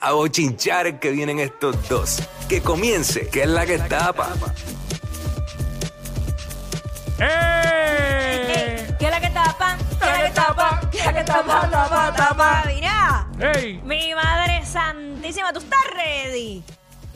a bochinchar que vienen estos dos. Que comience, que es la que tapa. ¡Eh! ¿Qué es la que tapa? ¿Qué es la que tapa? ¿Qué es la que tapa? Tapa, tapa. Mira, ¡Ey! mi madre santísima, ¿tú estás ready?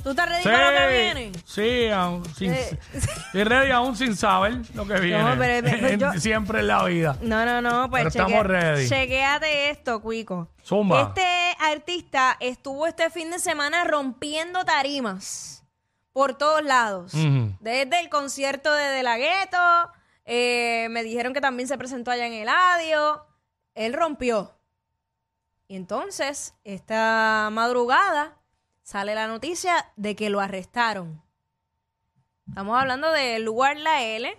¿Tú estás ready para lo que viene? Sí, aún sin, Eh, estoy ready aún sin saber lo que viene. pero- pero En- yo- Siempre en la vida. No, no, no, pues Pero estamos ready. chequéate esto, Cuico. Zumba. Este artista estuvo este fin de semana rompiendo tarimas por todos lados. Ujú. Desde el concierto de De La Ghetto, eh, me dijeron que también se presentó allá en el Eladio. Él rompió. Y entonces, esta madrugada, sale la noticia de que lo arrestaron. Estamos hablando del lugar La L,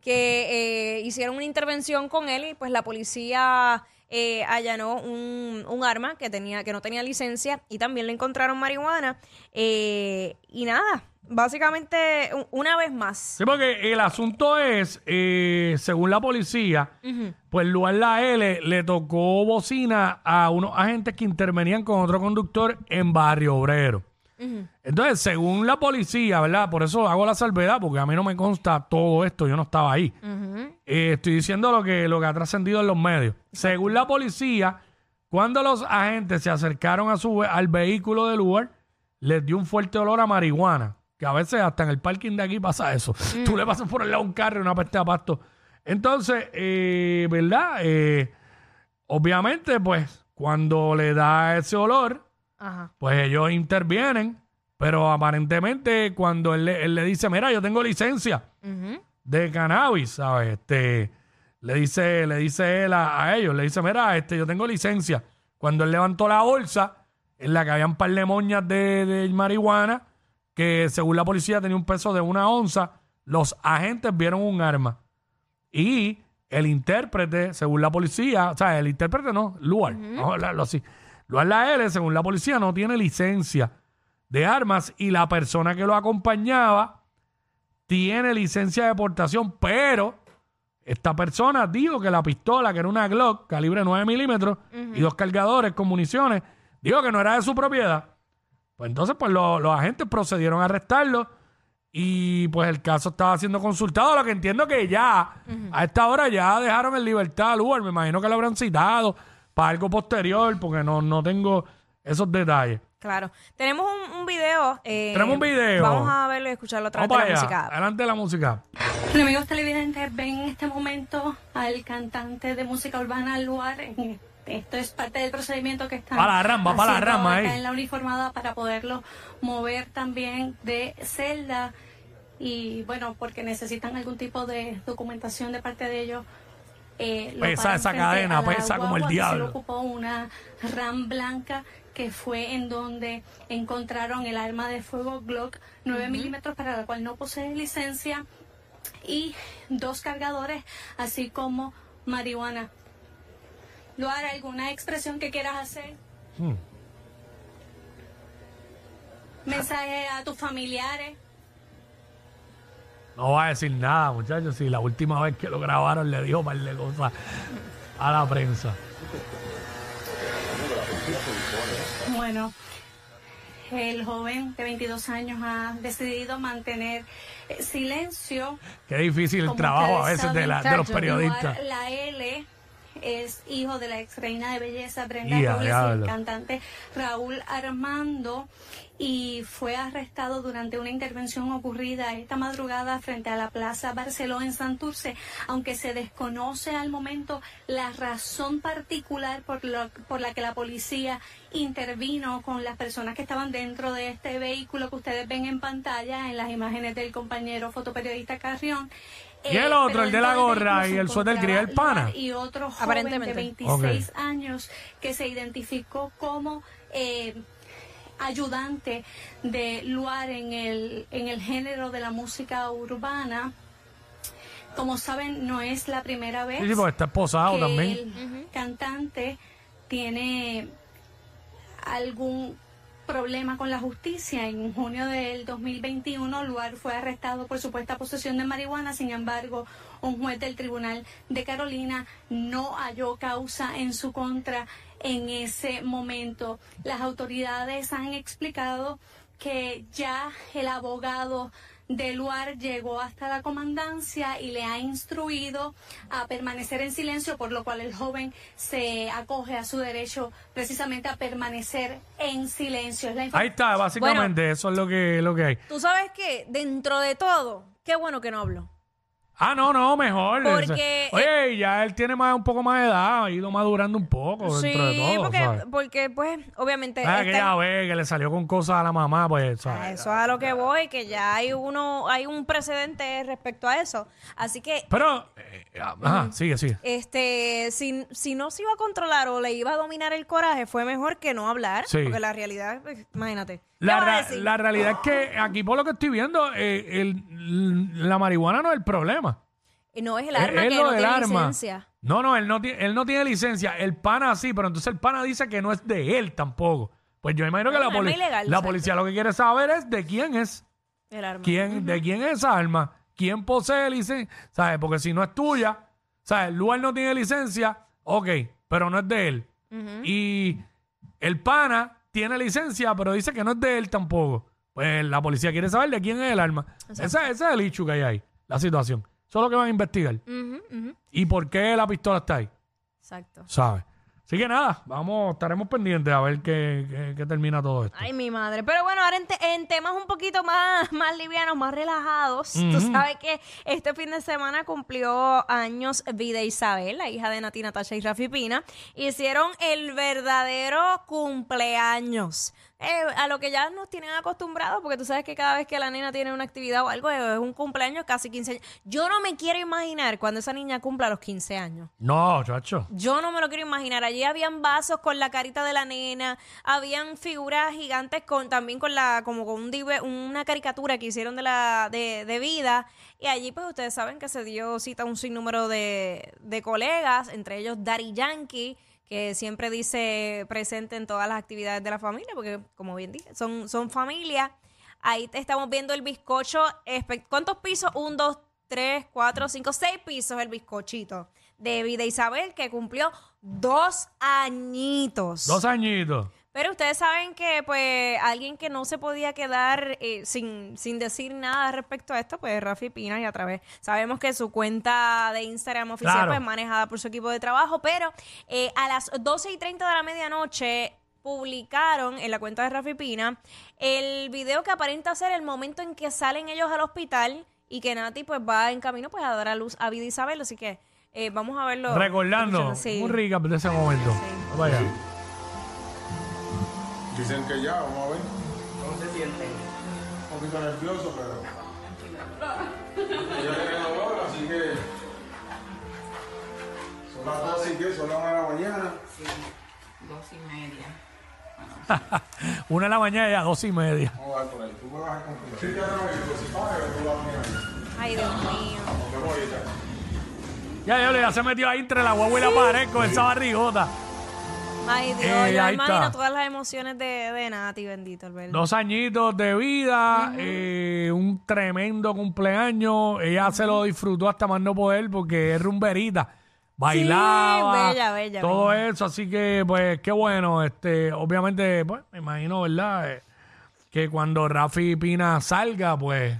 que eh, hicieron una intervención con él y pues la policía eh, allanó un, un arma que tenía que no tenía licencia y también le encontraron marihuana Eh, y nada básicamente una vez más Sí, porque el asunto es, eh, según la policía, pues lugar la L le tocó bocina a unos agentes que intervenían con otro conductor en Barrio Obrero. Entonces, según la policía, ¿verdad? Por eso hago la salvedad, porque a mí no me consta todo esto, yo no estaba ahí. Eh, estoy diciendo lo que, lo que ha trascendido en los medios. Según la policía, cuando los agentes se acercaron a su, al vehículo del lugar, les dio un fuerte olor a marihuana. Que a veces hasta en el parking de aquí pasa eso. Tú le pasas por el lado a un carro y una peste a pasto. Entonces, eh, ¿verdad? Eh, obviamente, pues, cuando le da ese olor, Ajá. pues ellos intervienen. Pero aparentemente, cuando él, le- él le dice, mira, yo tengo licencia Ujú. de cannabis, ¿sabes? Este, le dice, le dice él a, a ellos, le dice, mira, este, yo tengo licencia. Cuando él levantó la bolsa, en la que habían un par de moñas de, de marihuana, que según la policía tenía un peso de una onza, los agentes vieron un arma. Y el intérprete, según la policía, o sea, el intérprete no, Luar, vamos a hablarlo así. Luar la L, según la policía, no tiene licencia de armas y la persona que lo acompañaba tiene licencia de portación, pero esta persona dijo que la pistola, que era una Glock calibre 9 milímetros y dos cargadores con municiones, dijo que no era de su propiedad. Pues entonces, pues lo- los agentes procedieron a arrestarlo y pues el caso estaba siendo consultado, lo que entiendo que ya, a esta hora ya dejaron en libertad al Uber, me imagino que lo habrán citado para algo posterior, porque no, no tengo esos detalles. claro tenemos un, un video eh, Tenemos un video. vamos a verlo y escucharlo a través Vamos de para la allá, música adelante la música. Bueno, amigos televidentes, ven en este momento al cantante de música urbana Luar. En- Esto es parte del procedimiento que están Pa' la rama, pa' la acá ahí. en la uniformada para poderlo mover también de celda y bueno, porque necesitan algún tipo de documentación de parte de ellos. Eh, lo Pesa esa cadena, pesa como el se diablo. le ocupó una RAM blanca que fue en donde encontraron el arma de fuego Glock 9 milímetros para la cual no posee licencia y dos cargadores, así como marihuana. Luar, ¿alguna expresión que quieras hacer? Hmm. Mensaje a tus familiares. No va a decir nada, muchachos. Si la última vez que lo grabaron le dijo par de cosas a la prensa. Bueno, el joven de 22 años ha decidido mantener silencio. Qué difícil el trabajo a veces de, la- de los periodistas. La L es hijo de la ex reina de belleza Brenda Robles y el cantante Raúl Armando y fue arrestado durante una intervención ocurrida esta madrugada frente a la Plaza Barceló en Santurce, aunque se desconoce al momento la razón particular por, lo- por la que la policía intervino con las personas que estaban dentro de este vehículo que ustedes ven en pantalla en las imágenes del compañero fotoperiodista Carrión. Y el otro, el de la gorra y el suéter gris, el pana. Y otro joven Aparentemente. de 26 años que se identificó como eh, ayudante de Luar en el, en el género de la música urbana. Como saben, no es la primera vez Sí, sí, porque está esposado que también. el cantante tiene algún problema con la justicia. En junio del 2021, Luar fue arrestado por supuesta posesión de marihuana. Sin embargo, un juez del Tribunal de Carolina no halló causa en su contra en ese momento. Las autoridades han explicado que ya el abogado de Luar llegó hasta la comandancia y le ha instruido a permanecer en silencio, por lo cual el joven se acoge a su derecho precisamente a permanecer en silencio. Es la Ahí está, básicamente, eso es lo que, lo que hay. Tú sabes que dentro de todo, qué bueno que no hablo. Ah, no, no, mejor. Porque, Oye, ya él tiene más, un poco más de edad, ha ido madurando un poco Sí, dentro de todo, porque, ¿sabes? porque pues obviamente Ah, está- aquella vez que le salió con cosas a la mamá, pues, a ¿sabes? eso es a lo que voy, que ya hay uno, hay un precedente respecto a eso. Así que Pero, eh, ajá, sigue, sigue. este, si, si no se iba a controlar o le iba a dominar el coraje, fue mejor que no hablar. Sí. Porque la realidad, pues, imagínate. ¿Qué La, la realidad es que aquí por lo que estoy viendo, eh, el- la marihuana no es el problema. No es el arma es que no tiene arma. licencia. No, no, él no, tiene, él no tiene licencia. El pana sí, pero entonces el pana dice que no es de él tampoco. Pues yo imagino que la, poli- ilegal, la exacto. policía lo que quiere saber es de quién es. El arma. ¿Quién, ¿De quién es esa arma? ¿Quién posee licencia? ¿Sabes? Porque si no es tuya, ¿sabes? El lugar no tiene licencia, ok, pero no es de él. Y el pana tiene licencia, pero dice que no es de él tampoco. Pues la policía quiere saber de quién es el arma. Ese, ese es el issue que hay ahí, la situación. Eso es lo que van a investigar. Ujú, ujú. ¿Y por qué la pistola está ahí? Exacto. ¿Sabes? Así que nada, vamos, estaremos pendientes a ver qué, qué- qué termina todo esto. Ay, mi madre. Pero bueno, ahora en, te- en temas un poquito más, más livianos, más relajados. Tú sabes que este fin de semana cumplió años Vida Isabel, la hija de Nati Natasha y Rafi Pina. Hicieron el verdadero cumpleaños. Eh, a lo que ya nos tienen acostumbrados, porque tú sabes que cada vez que la nena tiene una actividad o algo, es un cumpleaños casi 15 años. Yo no me quiero imaginar cuando esa niña cumpla los 15 años. No, chacho. Yo no me lo quiero imaginar. Allí habían vasos con la carita de la nena, habían figuras gigantes con también con la como con un dive- una caricatura que hicieron de la de, de vida y allí pues ustedes saben que se dio cita a un sinnúmero de, de colegas, entre ellos Daddy Yankee que siempre dice presente en todas las actividades de la familia, porque como bien dije, son, son familia. Ahí te estamos viendo el bizcocho. ¿Cuántos pisos? Un, dos, tres, cuatro, cinco, seis pisos el bizcochito de Vida Isabel, que cumplió dos añitos. Dos añitos. Pero ustedes saben que, pues, alguien que no se podía quedar eh, sin, sin decir nada respecto a esto, pues Rafi Pina, y a través, sabemos que su cuenta de Instagram oficial Claro. pues, es manejada por su equipo de trabajo, pero eh, a las 12 y 30 de la medianoche publicaron en la cuenta de Rafi Pina el video que aparenta ser el momento en que salen ellos al hospital y que Nati pues va en camino pues a dar a luz a Vida Isabel, así que eh, vamos a verlo. Recordando, Sí. muy rica de ese momento. Vaya. Dicen que ya, vamos a ver. ¿Cómo se siente? Un poquito nervioso, pero. Ya tiene dolor, así que. Son las 12 y qué, son las 1 de la mañana. Dos y media. Una de la mañana y a dos y media. Vamos a ver por ahí. Tú me vas a cumplir. Sí, te agradezco. Si pagas, tú vas a mirar. Ay, Dios mío. Ya, ya, ya se metió ahí entre la guagua y la pared con esa barrigota. Ay, Dios, Eh, yo ahí imagino está. todas las emociones de, de Nati, bendito verdad. Dos añitos de vida, eh, un tremendo cumpleaños. Ella se lo disfrutó hasta más no poder porque es rumberita. Bailaba, bella, bella, todo bella. eso, así que pues qué bueno, este, obviamente, pues me imagino, ¿verdad? Eh, que cuando Rafi Pina salga, pues,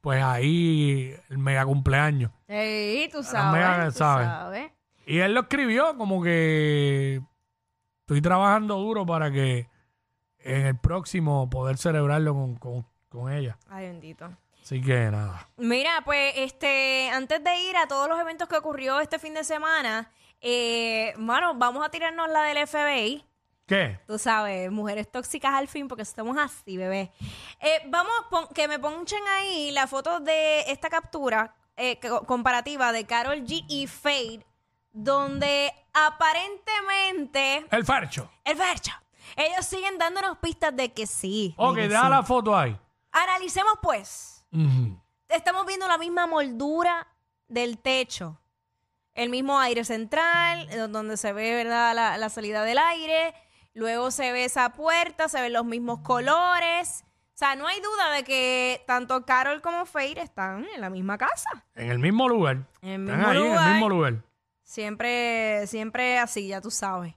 pues ahí el mega cumpleaños. Sí, tú mega sabes, tú sabe. sabes. Y él lo escribió como que estoy trabajando duro para que en el próximo poder celebrarlo con, con- con ella. Ay, bendito. Así que nada. Mira, pues, este, antes de ir a todos los eventos que ocurrió este fin de semana, eh, mano, vamos a tirarnos la del FBI. ¿Qué? Tú sabes, mujeres tóxicas al fin, porque estamos así, bebé. Eh, vamos, pon- que me ponchen ahí la foto de esta captura eh, co- comparativa de Carol G y Fade, donde aparentemente, El farcho. el vercho, ellos siguen dándonos pistas de que sí. Ok, deja sí. la foto ahí. Analicemos pues. Estamos viendo la misma moldura del techo. El mismo aire central, eh, donde se ve ¿verdad? La, la salida del aire. luego se ve esa puerta, se ven los mismos colores. O sea, no hay duda de que tanto Carol como Feir están en la misma casa. En el mismo lugar. En el Están ahí en lugar. el mismo lugar. Siempre, siempre así, ya tú sabes.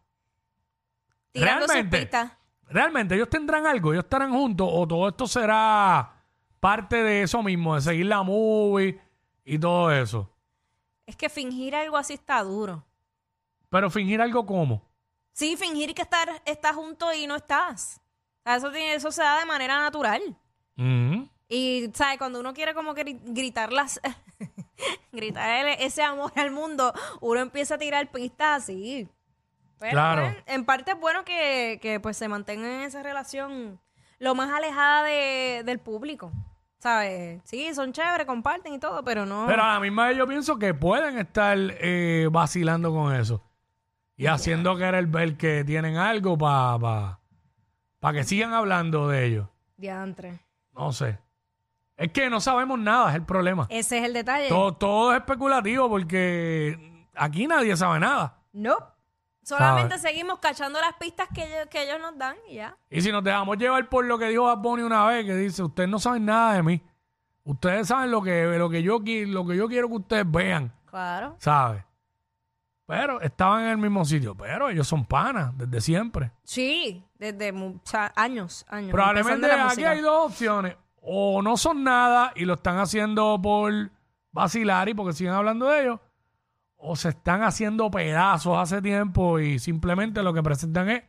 Tirando sus Realmente. pistas. Realmente, ellos tendrán algo, ellos estarán juntos o todo esto será parte de eso mismo, de seguir la movie y todo eso. Es que fingir algo así está duro. Pero fingir algo como. Sí, fingir que estar, estás junto y no estás. O sea, eso, tiene, eso se da de manera natural. Mm. Y, ¿sabes? Cuando uno quiere como que gri- gritar las... gritar ese amor al mundo, uno empieza a tirar pistas así. Pero, Claro. en parte es bueno que, que, pues se mantengan en esa relación lo más alejada de- del público. ¿Sabes? Sí, son chéveres, comparten y todo, pero no... Pero a la misma vez yo pienso que pueden estar eh, vacilando con eso. Y haciendo que el ver que tienen algo para pa, que sigan hablando de ellos. Diantre. No sé. Es que no sabemos nada, es el problema. Ese es el detalle. Todo, todo es especulativo porque aquí nadie sabe nada. No. Solamente seguimos cachando las pistas que ellos, que ellos nos dan y ya. Y si nos dejamos llevar por lo que dijo Bad Bunny una vez, que dice, ustedes no saben nada de mí. Ustedes saben lo que, lo que, yo, lo que yo quiero que ustedes vean, Claro. ¿sabes? Pero estaban en el mismo sitio. Pero ellos son panas desde siempre. Sí, desde mu- o sea, años, años. Probablemente aquí música. hay dos opciones. O no son nada y lo están haciendo por vacilar y porque siguen hablando de ellos. O se están haciendo pedazos hace tiempo y simplemente lo que presentan es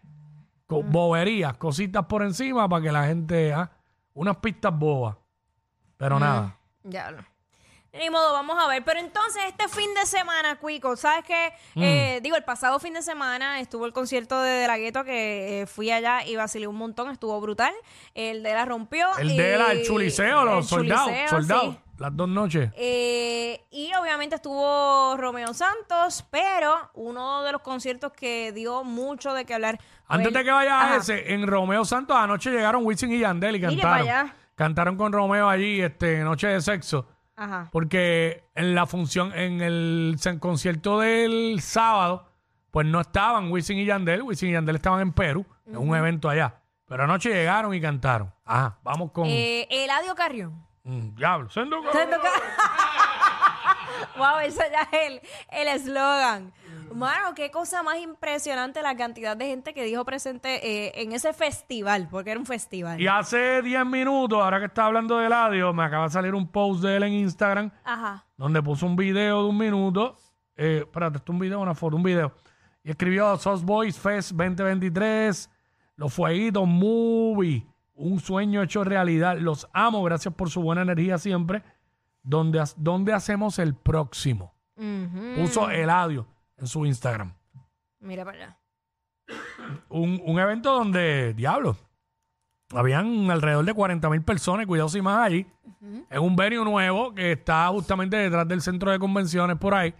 co- boberías, cositas por encima para que la gente... ah, unas pistas bobas. Pero nada. Ya no. Ni modo, vamos a ver. Pero entonces, este fin de semana, Cuico, ¿sabes qué? Eh, digo, el pasado fin de semana estuvo el concierto de De La Gueto que eh, fui allá y vacilé un montón, estuvo brutal. El de la rompió. El y- de la, el chuliceo, los soldados. soldados. sí. Las dos noches. Eh, y obviamente estuvo Romeo Santos, pero uno de los conciertos que dio mucho de qué hablar. Antes el- de que vayas a ese, en Romeo Santos anoche llegaron Wisin y Yandel y Mire cantaron. para allá. Cantaron con Romeo allí, este, Noche de Sexo. Ajá. Porque en la función, en el concierto del sábado, pues no estaban Wisin y Yandel. Wisin y Yandel estaban en Perú, en un evento allá. Pero anoche llegaron y cantaron. Ajá, vamos con... Eh, Eladio Carrión. Mm, diablo. Sendo- Se toca- wow, ese ya es el el eslogan. Mano, qué cosa más impresionante la cantidad de gente que dijo presente eh, en ese festival, porque era un festival. Y hace 10 minutos, ahora que está hablando de Eladio, me acaba de salir un post de él en Instagram Ajá. donde puso un video de un minuto. Eh, espérate, esto es un video, una foto, un video. Y escribió Sauce Boys Fest 2023, Los Fueguitos Movie, un sueño hecho realidad. Los amo, gracias por su buena energía siempre. ¿Dónde, dónde hacemos el próximo? Ujú. Puso Eladio en su Instagram. Mira para allá. Un, un evento donde, diablo, habían alrededor de 40 mil personas, cuidado si más allí, en un venue nuevo que está justamente detrás del centro de convenciones por ahí,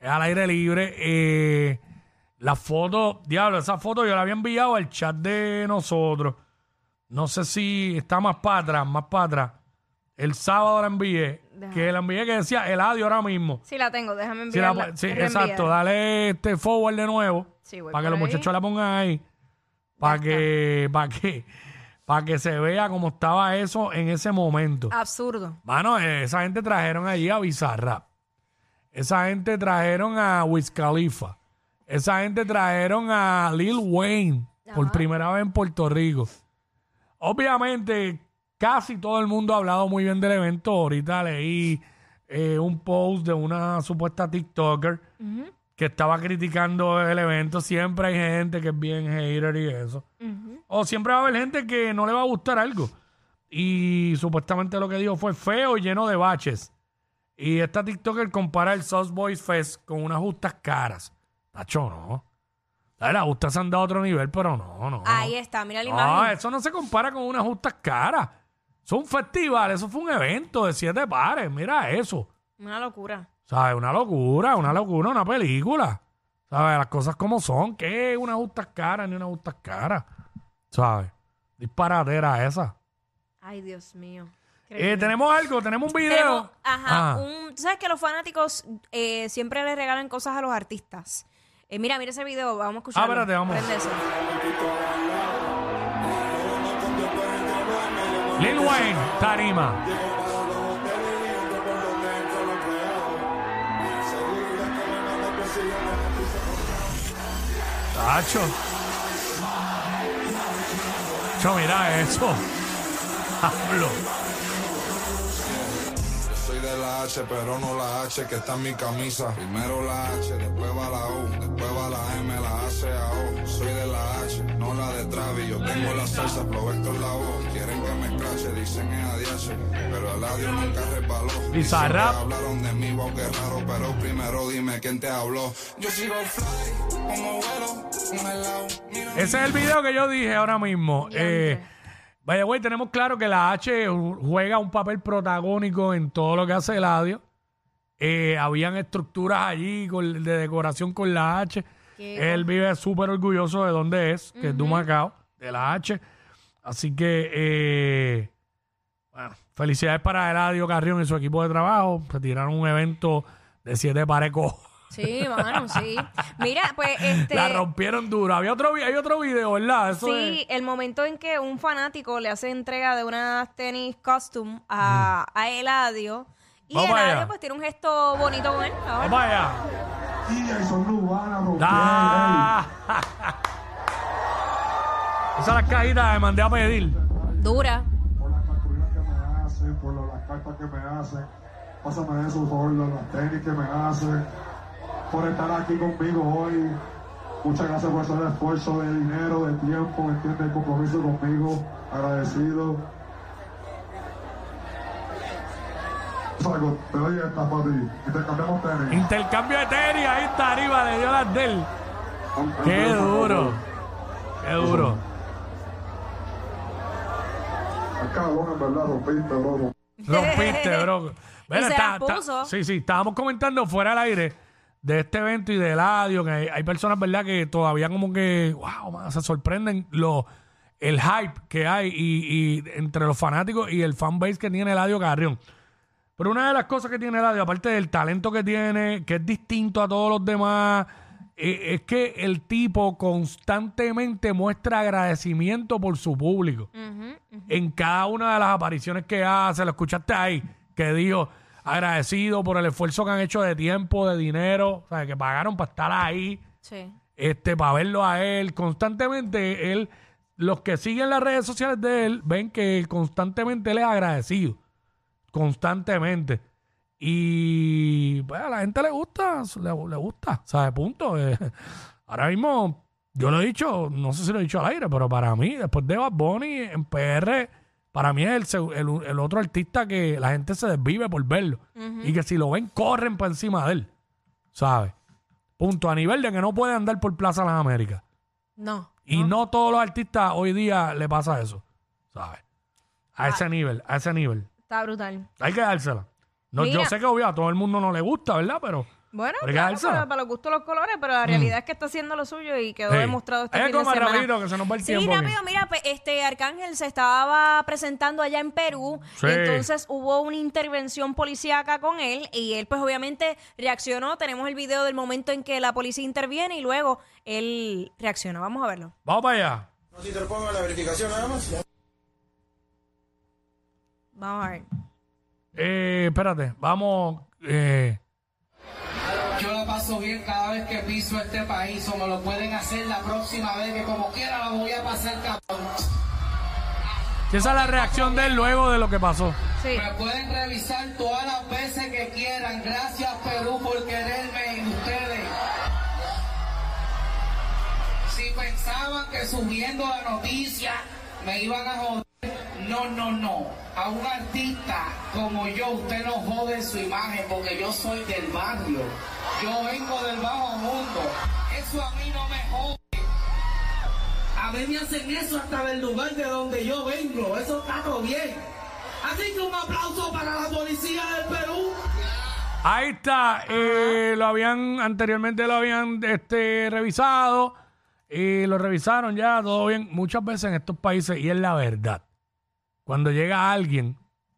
es al aire libre. eh, la foto, diablo, esa foto yo la había enviado al chat de nosotros. No sé si está más para atrás, más para atrás. El sábado la envié, Que la envié que decía Eladio ahora mismo. Sí, la tengo, déjame Sí, la enviarla. sí, reenviar. exacto, dale este forward de nuevo Sí, voy para que por los ahí. muchachos la pongan ahí para que para que para que se vea cómo estaba eso en ese momento. Absurdo. Mano, eh, esa gente trajeron allí a Bizarrap. Esa gente trajeron a Wiz Khalifa. Esa gente trajeron a Lil Wayne por primera vez en Puerto Rico. Obviamente, casi todo el mundo ha hablado muy bien del evento. Ahorita leí eh, un post de una supuesta TikToker que estaba criticando el evento. Siempre hay gente que es bien hater y eso. O siempre va a haber gente que no le va a gustar algo. Y supuestamente lo que dijo fue feo y lleno de baches. Y esta TikToker compara el Sauce Boys Fest con unas justas caras. Tacho, no. Las justas se han dado a otro nivel, pero no, no. Ahí está, mira la No, imagen. eso no se compara con unas justas caras. Eso es un festival, eso fue un evento de siete pares. Mira eso. Una locura. ¿Sabes? Una locura, una locura, una película. ¿Sabes? Las cosas como son. ¿Qué es una justas caras ni una justas caras? ¿Sabes? Disparatera esa. Ay, Dios mío. Eh, tenemos algo, tenemos un video. Tenemos, ajá, Ah. un- tú sabes que los fanáticos eh, siempre le regalan cosas a los artistas. Eh, mira, mira ese video, vamos a escucharlo. Ah, espérate, vamos. Lil Wayne, Tarima. Tacho. Tacho, mira eso. Hablo. Soy de la H, pero no la H que está en mi camisa. Primero la H, después va la U, después va la M, la A, C, A, O. Soy de la H, no la de Travis. Yo tengo la salsa, provecho la voz. Escrache, dicen es ADH. Pero el audio nunca resbaló. Siempre Hablaron de mí, wow, qué raro, pero primero dime quién te habló. Yo sigo fly, como vuelo, un helado. Ese es el video que yo dije ahora mismo. Eh, vaya, güey, tenemos claro que la H juega un papel protagónico en todo lo que hace Eladio. Eh, habían estructuras allí con- de decoración con la H. Qué Él vive súper orgulloso de dónde es, que es de Humacao, de la H. Así que, eh, bueno, felicidades para Eladio Carrión y su equipo de trabajo. Se tiraron un evento de siete parecos. Sí, mano, sí. Mira, pues este. La rompieron duro. Había otro, hay otro video, ¿verdad? Eso es- Sí, el momento en que un fanático le hace entrega de unas tenis costume a, a Eladio. Y Vamos allá. Eladio pues tiene un gesto bonito con él. Vamos allá. Ah. Esas son las cajitas que mandé a pedir. Dura. por las cartulinas que lo- las cartas que me hacen. Pásame eso, por favor, las tenis que me hacen, por estar aquí conmigo hoy. Muchas gracias por hacer el esfuerzo de dinero, de tiempo, ¿me entiendes? El compromiso conmigo, agradecido. Salgo, te doy esta para ti. Intercambiamos tenis. Intercambio de tenis, ahí está arriba, le dio las del. Qué duro. Qué duro. Cabrón, en verdad, rompiste, bro. Rompiste, bro. Mira, Y se está- las está- puso. sí, sí, estábamos comentando fuera del aire de este evento y de Eladio, que hay, hay personas, ¿verdad?, que todavía como que, wow, man, se sorprenden lo, el hype que hay y, y entre los fanáticos y el fanbase que tiene Eladio Carrión. Pero una de las cosas que tiene Eladio, aparte del talento que tiene, que es distinto a todos los demás, eh, es que el tipo constantemente muestra agradecimiento por su público. En cada una de las apariciones que hace, lo escuchaste ahí, que dijo agradecido por el esfuerzo que han hecho de tiempo, de dinero, o sea, que pagaron para estar ahí Sí. este, para verlo a él. Constantemente, él, los que siguen las redes sociales de él, ven que constantemente él es agradecido. Constantemente. Y pues a la gente le gusta, le, le gusta, ¿sabes? Punto. Eh, ahora mismo, yo lo he dicho, no sé si lo he dicho al aire, pero para mí, después de Bad Bunny en PR, para mí es el, el- el otro artista que la gente se desvive por verlo. Y que si lo ven, corren para encima de él. ¿Sabes? Punto. A nivel de que no puede andar por Plaza Las Américas. No. Y no todos los artistas hoy día le pasa eso. ¿Sabes? A ese nivel, a ese nivel. Está brutal. Hay que dársela. No, yo sé que obvio a todo el mundo no le gusta, ¿verdad? Pero. Bueno, Pero hay que claro, dársela. para, para los gustos los colores, pero la realidad es que está haciendo lo suyo y quedó Sí. demostrado este fin de más semana. que se nos va el Sí, tiempo aquí. rápido, mira, pues, este Arcángel se estaba presentando allá en Perú, Sí. y entonces hubo una intervención policíaca con él y él pues obviamente reaccionó, tenemos el video del momento en que la policía interviene y luego él reacciona, vamos a verlo. Vamos para allá. No te interpongo la verificación nada más. Vamos a ver. Eh, espérate, vamos. Eh, Yo la paso bien cada vez que piso este país o me lo pueden hacer la próxima vez que como quiera la voy a pasar cabrón. si esa es la reacción de él luego de lo que pasó. Sí. Me pueden revisar todas las veces que quieran. Gracias Perú por quererme y ustedes. Si pensaban que subiendo la noticia me iban a joder, no, no, no. A un artista como yo, usted no jode su imagen porque yo soy del barrio. Yo vengo del bajo mundo. Eso a mí no me jode. A mí me hacen eso hasta del lugar de donde yo vengo. Eso está todo bien. Así que un aplauso para la policía del Perú. Ahí está. eh, lo habían, anteriormente lo habían este, revisado. Y lo revisaron ya, todo bien. Muchas veces en estos países, y es la verdad, cuando llega alguien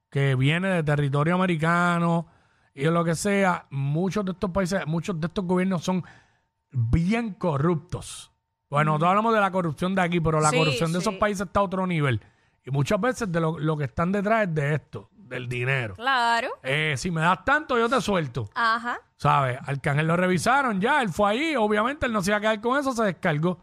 que viene de territorio americano y lo que sea, muchos de estos países, muchos de estos gobiernos son bien corruptos. Bueno, nosotros hablamos de la corrupción de aquí, pero la Sí, corrupción de esos países está a otro nivel. Y muchas veces de lo, lo que están detrás es de esto, del dinero. Claro. Eh, si me das tanto, yo te suelto. Ajá. ¿Sabes? Arcángel lo revisaron ya, él fue ahí, obviamente él no se iba a quedar con eso, se descargó.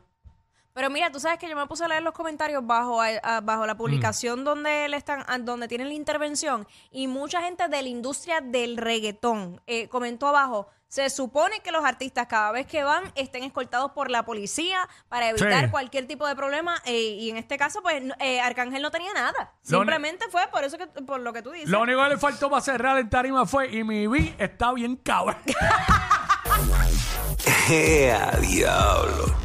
Pero mira, tú sabes que yo me puse a leer los comentarios bajo, a- a- bajo la publicación donde le están, a- donde tienen la intervención y mucha gente de la industria del reggaetón eh, comentó abajo. Se supone que los artistas cada vez que van estén escoltados por la policía para evitar Sí. cualquier tipo de problema eh, y en este caso pues eh, Arcángel no tenía nada. Lo Simplemente fue por eso que por lo que tú dices. Lo único que le faltó para cerrar en tarima fue, y mi vi está bien cabrón. ¡Ea, diablo!